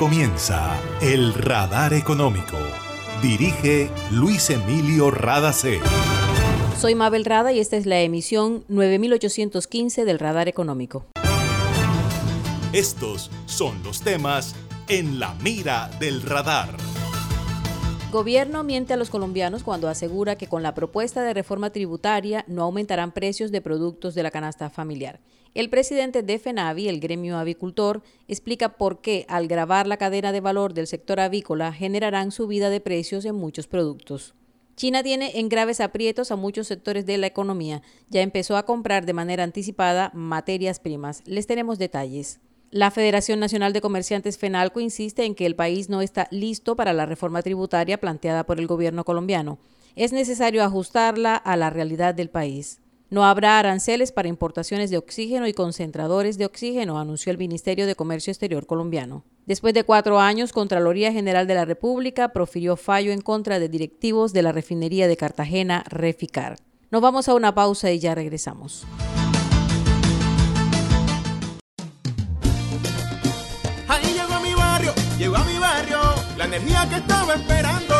comienza El Radar Económico. Dirige Luis Emilio Radacé. Soy Mabel Rada y esta es la emisión 9815 del Radar Económico. Estos son los temas en la mira del radar. Gobierno miente a los colombianos cuando asegura que con la propuesta de reforma tributaria no aumentarán precios de productos de la canasta familiar. El presidente de FENAVI, el gremio avicultor, explica por qué al grabar la cadena de valor del sector avícola generarán subida de precios en muchos productos. China tiene en graves aprietos a muchos sectores de la economía. Ya empezó a comprar de manera anticipada materias primas. Les tenemos detalles. La Federación Nacional de Comerciantes FENALCO insiste en que el país no está listo para la reforma tributaria planteada por el gobierno colombiano. Es necesario ajustarla a la realidad del país. No habrá aranceles para importaciones de oxígeno y concentradores de oxígeno, anunció el Ministerio de Comercio Exterior colombiano. Después de cuatro años, Contraloría General de la República profirió fallo en contra de directivos de la refinería de Cartagena, Reficar. Nos vamos a una pausa y ya regresamos. Llegó a mi barrio la energía que estaba esperando.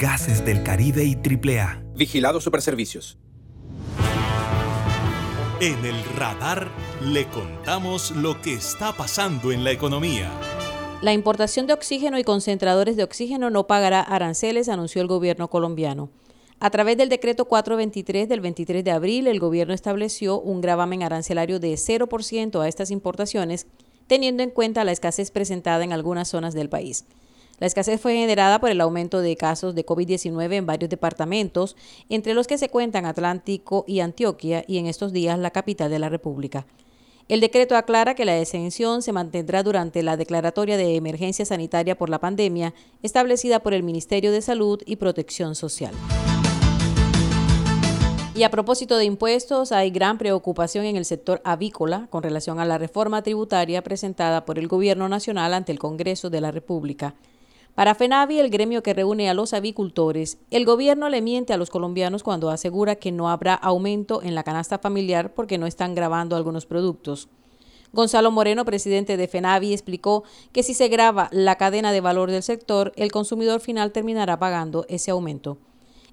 Gases del Caribe y AAA. Vigilado Superservicios. En el radar le contamos lo que está pasando en la economía. La importación de oxígeno y concentradores de oxígeno no pagará aranceles, anunció el gobierno colombiano. A través del decreto 423 del 23 de abril, el gobierno estableció un gravamen arancelario de 0% a estas importaciones, teniendo en cuenta la escasez presentada en algunas zonas del país. La escasez fue generada por el aumento de casos de COVID-19 en varios departamentos, entre los que se cuentan Atlántico y Antioquia, y en estos días la capital de la República. El decreto aclara que la exención se mantendrá durante la declaratoria de emergencia sanitaria por la pandemia establecida por el Ministerio de Salud y Protección Social. Y a propósito de impuestos, hay gran preocupación en el sector avícola con relación a la reforma tributaria presentada por el Gobierno Nacional ante el Congreso de la República. Para FENAVI, el gremio que reúne a los avicultores, el gobierno le miente a los colombianos cuando asegura que no habrá aumento en la canasta familiar porque no están grabando algunos productos. Gonzalo Moreno, presidente de FENAVI, explicó que si se graba la cadena de valor del sector, el consumidor final terminará pagando ese aumento.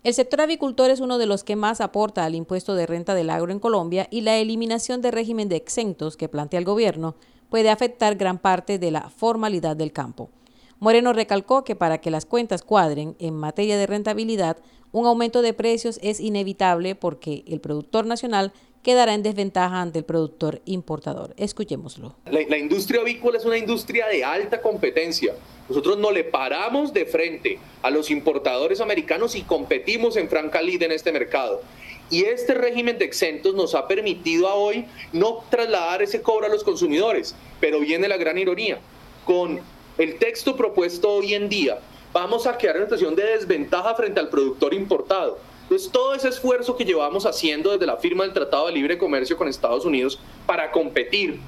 El sector avicultor es uno de los que más aporta al impuesto de renta del agro en Colombia y la eliminación del régimen de exentos que plantea el gobierno puede afectar gran parte de la formalidad del campo. Moreno recalcó que para que las cuentas cuadren en materia de rentabilidad, un aumento de precios es inevitable porque el productor nacional quedará en desventaja ante el productor importador. Escuchémoslo. La, industria avícola es una industria de alta competencia. Nosotros no le paramos de frente a los importadores americanos y competimos en franca lid en este mercado. Y este régimen de exentos nos ha permitido a hoy no trasladar ese cobro a los consumidores. Pero viene la gran ironía. Con el texto propuesto hoy en día, vamos a quedar en una situación de desventaja frente al productor importado. Entonces, todo ese esfuerzo que llevamos haciendo desde la firma del Tratado de Libre Comercio con Estados Unidos para competir,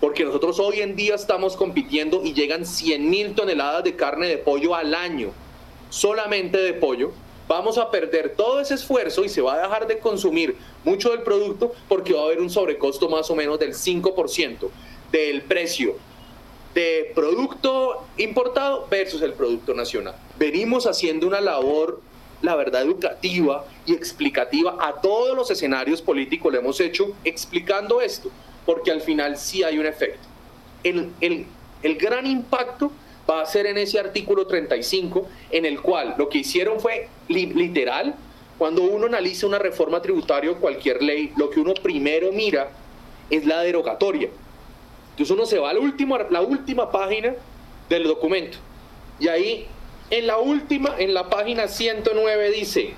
porque nosotros hoy en día estamos compitiendo y llegan 100 mil toneladas de carne de pollo al año, solamente de pollo, vamos a perder todo ese esfuerzo y se va a dejar de consumir mucho del producto porque va a haber un sobrecosto más o menos del 5% del precio de producto importado versus el producto nacional. Venimos haciendo una labor, la verdad, educativa y explicativa a todos los escenarios políticos, lo hemos hecho explicando esto, porque al final sí hay un efecto. El, el, el gran impacto va a ser en ese artículo 35, en el cual lo que hicieron fue literal, cuando uno analiza una reforma tributaria o cualquier ley, lo que uno primero mira es la derogatoria. Entonces uno se va a la última, página del documento. Y ahí, en la última, en la página 109 dice,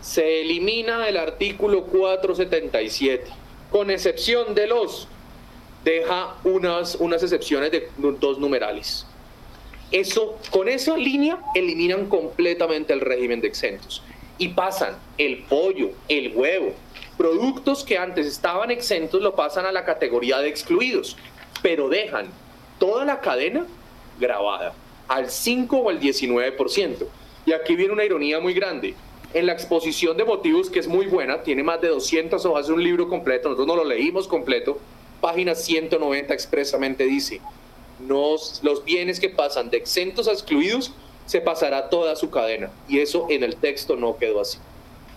se elimina el artículo 477, con excepción de los, deja unas, unas excepciones de dos numerales. Eso, con esa línea eliminan completamente el régimen de exentos y pasan el pollo, el huevo, productos que antes estaban exentos lo pasan a la categoría de excluidos, pero dejan toda la cadena grabada al 5 o al 19%. Y aquí viene una ironía muy grande. En la exposición de motivos, que es muy buena, tiene más de 200 hojas de un libro completo, nosotros no lo leímos completo, página 190 expresamente dice, los bienes que pasan de exentos a excluidos se pasará toda su cadena. Y eso en el texto no quedó así.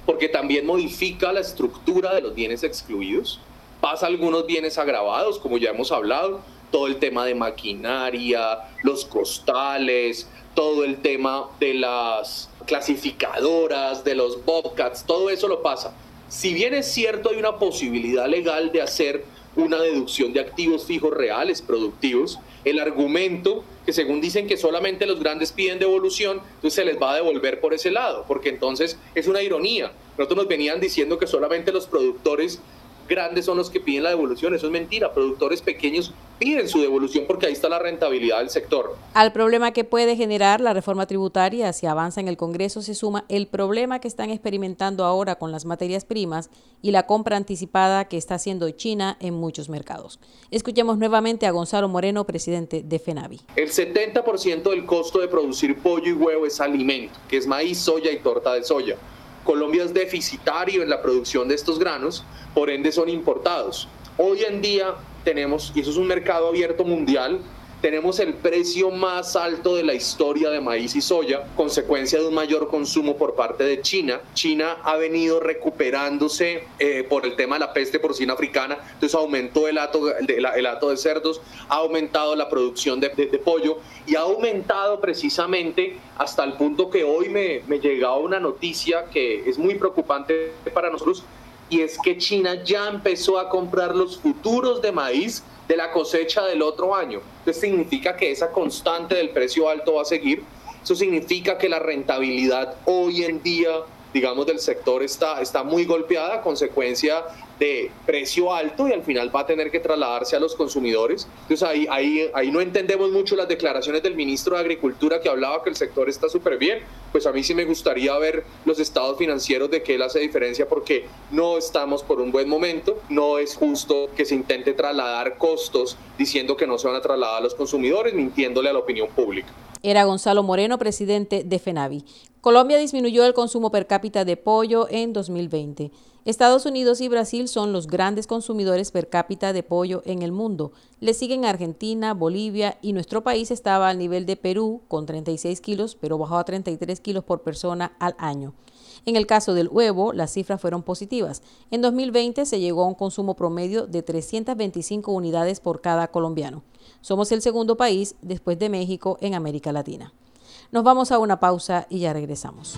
Porque también modifica la estructura de los bienes excluidos. Pasa algunos bienes agravados, como ya hemos hablado, todo el tema de maquinaria, los costales, todo el tema de las clasificadoras, de los bobcats, todo eso lo pasa. Si bien es cierto, hay una posibilidad legal de hacer una deducción de activos fijos reales productivos, el argumento que según dicen que solamente los grandes piden devolución, entonces se les va a devolver por ese lado, porque entonces es una ironía. Nosotros nos venían diciendo que solamente los productores grandes son los que piden la devolución. Eso es mentira. Productores pequeños piden su devolución porque ahí está la rentabilidad del sector. Al problema que puede generar la reforma tributaria si avanza en el Congreso se suma el problema que están experimentando ahora con las materias primas y la compra anticipada que está haciendo China en muchos mercados. Escuchemos nuevamente a Gonzalo Moreno, presidente de FENAVI. El 70% del costo de producir pollo y huevo es alimento, que es maíz, soya y torta de soya. Colombia es deficitario en la producción de estos granos, por ende son importados. Hoy en día tenemos, y eso es un mercado abierto mundial, tenemos el precio más alto de la historia de maíz y soya, consecuencia de un mayor consumo por parte de China. China ha venido recuperándose eh, por el tema de la peste porcina africana, entonces aumentó el hato, el, hato de cerdos, ha aumentado la producción de, pollo y ha aumentado precisamente hasta el punto que hoy me, me llegaba una noticia que es muy preocupante para nosotros y es que China ya empezó a comprar los futuros de maíz de la cosecha del otro año. Entonces significa que esa constante del precio alto va a seguir. Eso significa que la rentabilidad hoy en día, digamos, del sector está, está muy golpeada consecuencia de precio alto y al final va a tener que trasladarse a los consumidores. Entonces ahí, ahí, ahí no entendemos mucho las declaraciones del ministro de Agricultura que hablaba que el sector está súper bien. Pues a mí sí me gustaría ver los estados financieros de que él hace diferencia porque no estamos por un buen momento. No es justo que se intente trasladar costos diciendo que no se van a trasladar a los consumidores, mintiéndole a la opinión pública. Era Gonzalo Moreno, presidente de FENAVI. Colombia disminuyó el consumo per cápita de pollo en 2020. Estados Unidos y Brasil son los grandes consumidores per cápita de pollo en el mundo. Le siguen Argentina, Bolivia y nuestro país estaba al nivel de Perú con 36 kilos, pero bajó a 33 kilos por persona al año. En el caso del huevo, las cifras fueron positivas. En 2020 se llegó a un consumo promedio de 325 unidades por cada colombiano. Somos el segundo país después de México en América Latina. Nos vamos a una pausa y ya regresamos.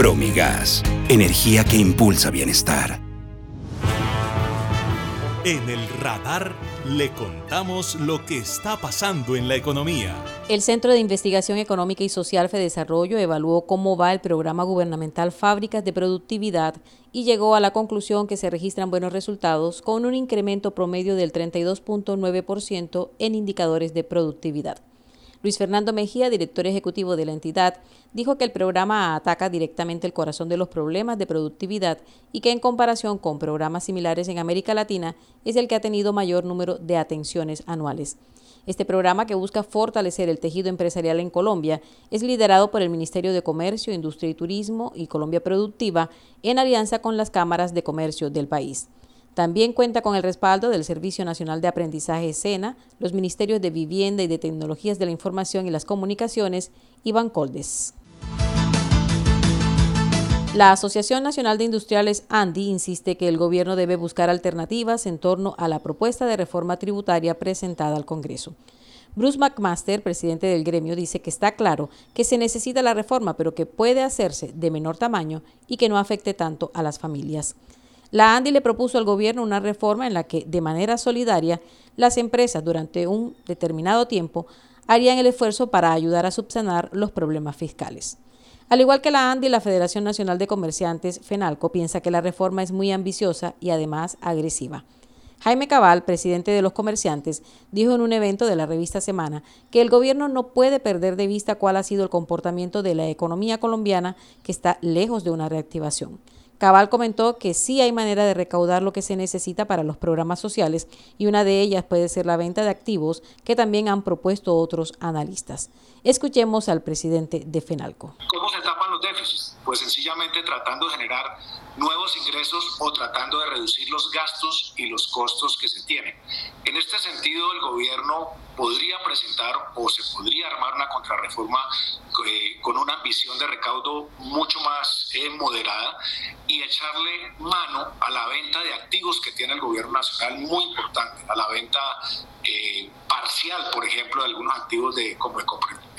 Promigas, energía que impulsa bienestar. En el radar le contamos lo que está pasando en la economía. El Centro de Investigación Económica y Social Desarrollo evaluó cómo va el programa gubernamental Fábricas de Productividad y llegó a la conclusión que se registran buenos resultados con un incremento promedio del 32.9% en indicadores de productividad. Luis Fernando Mejía, director ejecutivo de la entidad, dijo que el programa ataca directamente el corazón de los problemas de productividad y que en comparación con programas similares en América Latina es el que ha tenido mayor número de atenciones anuales. Este programa, que busca fortalecer el tejido empresarial en Colombia, es liderado por el Ministerio de Comercio, Industria y Turismo y Colombia Productiva en alianza con las cámaras de comercio del país. También cuenta con el respaldo del Servicio Nacional de Aprendizaje SENA, los Ministerios de Vivienda y de Tecnologías de la Información y las Comunicaciones y Bancoldes. La Asociación Nacional de Industriales ANDI insiste que el gobierno debe buscar alternativas en torno a la propuesta de reforma tributaria presentada al Congreso. Bruce McMaster, presidente del gremio, dice que está claro que se necesita la reforma, pero que puede hacerse de menor tamaño y que no afecte tanto a las familias. La ANDI le propuso al gobierno una reforma en la que, de manera solidaria, las empresas durante un determinado tiempo harían el esfuerzo para ayudar a subsanar los problemas fiscales. Al igual que la ANDI, la Federación Nacional de Comerciantes, FENALCO, piensa que la reforma es muy ambiciosa y además agresiva. Jaime Cabal, presidente de los comerciantes, dijo en un evento de la revista Semana que el gobierno no puede perder de vista cuál ha sido el comportamiento de la economía colombiana, que está lejos de una reactivación. Cabal comentó que sí hay manera de recaudar lo que se necesita para los programas sociales y una de ellas puede ser la venta de activos que también han propuesto otros analistas. Escuchemos al presidente de FENALCO. ¿Cómo se tapan los déficits? Pues sencillamente tratando de generar nuevos ingresos o tratando de reducir los gastos y los costos que se tienen. En este sentido, el gobierno podría presentar o se podría armar una contrarreforma eh, con una ambición de recaudo mucho más eh, moderada y echarle mano a la venta de activos que tiene el gobierno nacional, muy importante, a la venta eh, parcial, por ejemplo, de algunos activos de como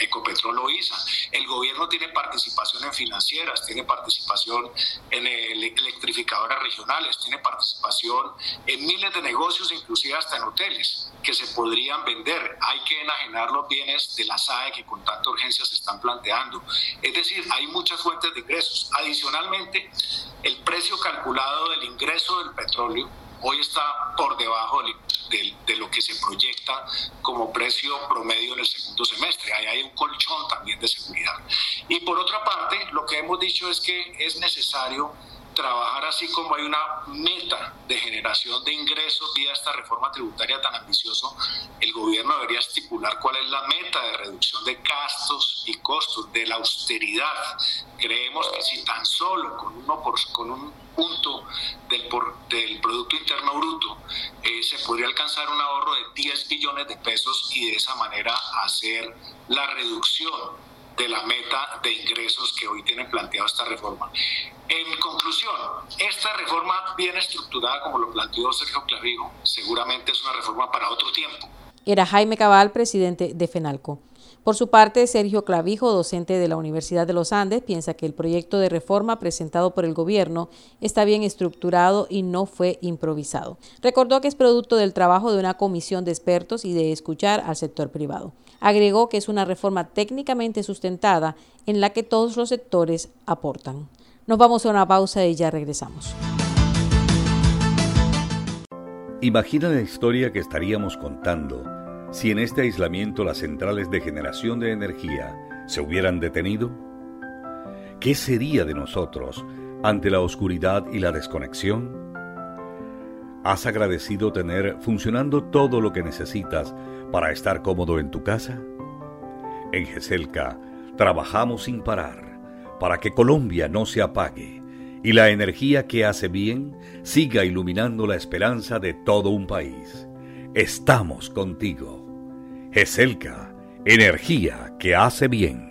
Ecopetrol o ISA. El gobierno tiene participación en financieras, tiene participación en electrificadoras regionales, tiene participación en miles de negocios, inclusive hasta en hoteles, que se podrían vender. Hay que enajenar los bienes de la SAE que con tanta urgencia se están planteando. Es decir, hay muchas fuentes de ingresos. Adicionalmente, el precio calculado del ingreso del petróleo hoy está por debajo de, lo que se proyecta como precio promedio en el segundo semestre. Ahí hay un colchón también de seguridad. Y por otra parte, lo que hemos dicho es que es necesario trabajar así como hay una meta de generación de ingresos vía esta reforma tributaria tan ambicioso, el gobierno debería estipular cuál es la meta de reducción de gastos y costos, de la austeridad. Creemos que si tan solo con, uno por, con un punto del, del Producto Interno Bruto eh, se podría alcanzar un ahorro de 10 billones de pesos y de esa manera hacer la reducción de la meta de ingresos que hoy tiene planteado esta reforma. En conclusión, esta reforma bien estructurada, como lo planteó Sergio Clavijo, seguramente es una reforma para otro tiempo. Era Jaime Cabal, presidente de FENALCO. Por su parte, Sergio Clavijo, docente de la Universidad de los Andes, piensa que el proyecto de reforma presentado por el gobierno está bien estructurado y no fue improvisado. Recordó que es producto del trabajo de una comisión de expertos y de escuchar al sector privado. Agregó que es una reforma técnicamente sustentada en la que todos los sectores aportan. Nos vamos a una pausa y ya regresamos. Imagina la historia que estaríamos contando si en este aislamiento las centrales de generación de energía se hubieran detenido? ¿Qué sería de nosotros ante la oscuridad y la desconexión? ¿Has agradecido tener funcionando todo lo que necesitas para estar cómodo en tu casa? En GESELCA trabajamos sin parar para que Colombia no se apague y la energía que hace bien siga iluminando la esperanza de todo un país. Estamos contigo. GESELCA, energía que hace bien.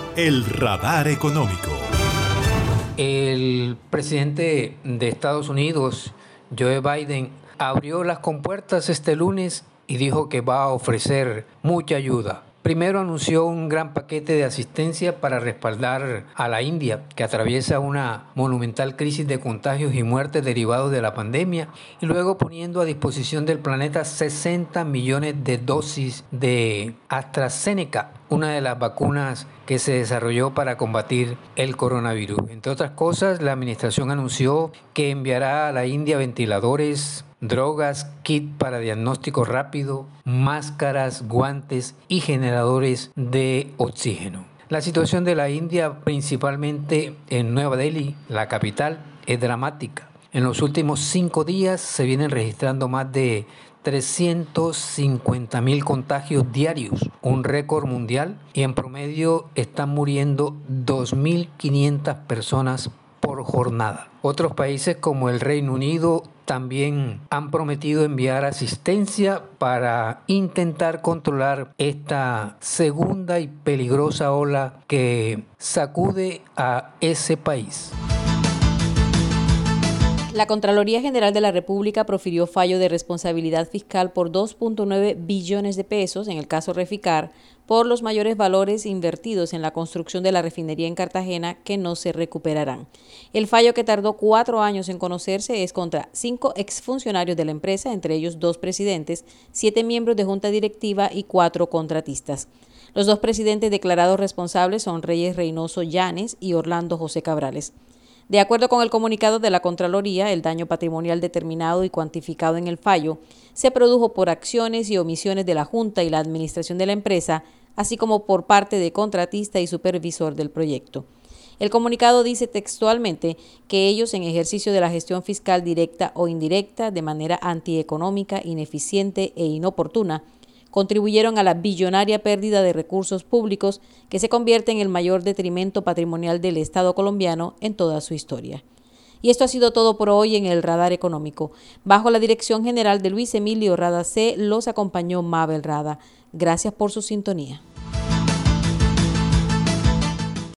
el radar económico. El presidente de Estados Unidos, Joe Biden, abrió las compuertas este lunes y dijo que va a ofrecer mucha ayuda. Primero anunció un gran paquete de asistencia para respaldar a la India, que atraviesa una monumental crisis de contagios y muertes derivados de la pandemia, y luego poniendo a disposición del planeta 60 millones de dosis de AstraZeneca, una de las vacunas que se desarrolló para combatir el coronavirus. Entre otras cosas, la administración anunció que enviará a la India ventiladores, drogas, kit para diagnóstico rápido, máscaras, guantes y generadores de oxígeno. La situación de la India, principalmente en Nueva Delhi, la capital, es dramática. En los últimos cinco días se vienen registrando más de 350 mil contagios diarios, un récord mundial, y en promedio están muriendo 2.500 personas jornada. Otros países como el Reino Unido también han prometido enviar asistencia para intentar controlar esta segunda y peligrosa ola que sacude a ese país. La Contraloría General de la República profirió fallo de responsabilidad fiscal por 2.9 billones de pesos en el caso Reficar por los mayores valores invertidos en la construcción de la refinería en Cartagena que no se recuperarán. El fallo que tardó cuatro años en conocerse es contra cinco exfuncionarios de la empresa, entre ellos dos presidentes, siete miembros de junta directiva y cuatro contratistas. Los dos presidentes declarados responsables son Reyes Reynoso Llanes y Orlando José Cabrales. De acuerdo con el comunicado de la Contraloría, el daño patrimonial determinado y cuantificado en el fallo se produjo por acciones y omisiones de la Junta y la Administración de la empresa, así como por parte de contratista y supervisor del proyecto. El comunicado dice textualmente que ellos, en ejercicio de la gestión fiscal directa o indirecta, de manera antieconómica, ineficiente e inoportuna, contribuyeron a la billonaria pérdida de recursos públicos que se convierte en el mayor detrimento patrimonial del Estado colombiano en toda su historia. Y esto ha sido todo por hoy en el Radar Económico. Bajo la dirección general de Luis Emilio Rada C, los acompañó Mabel Rada. Gracias por su sintonía.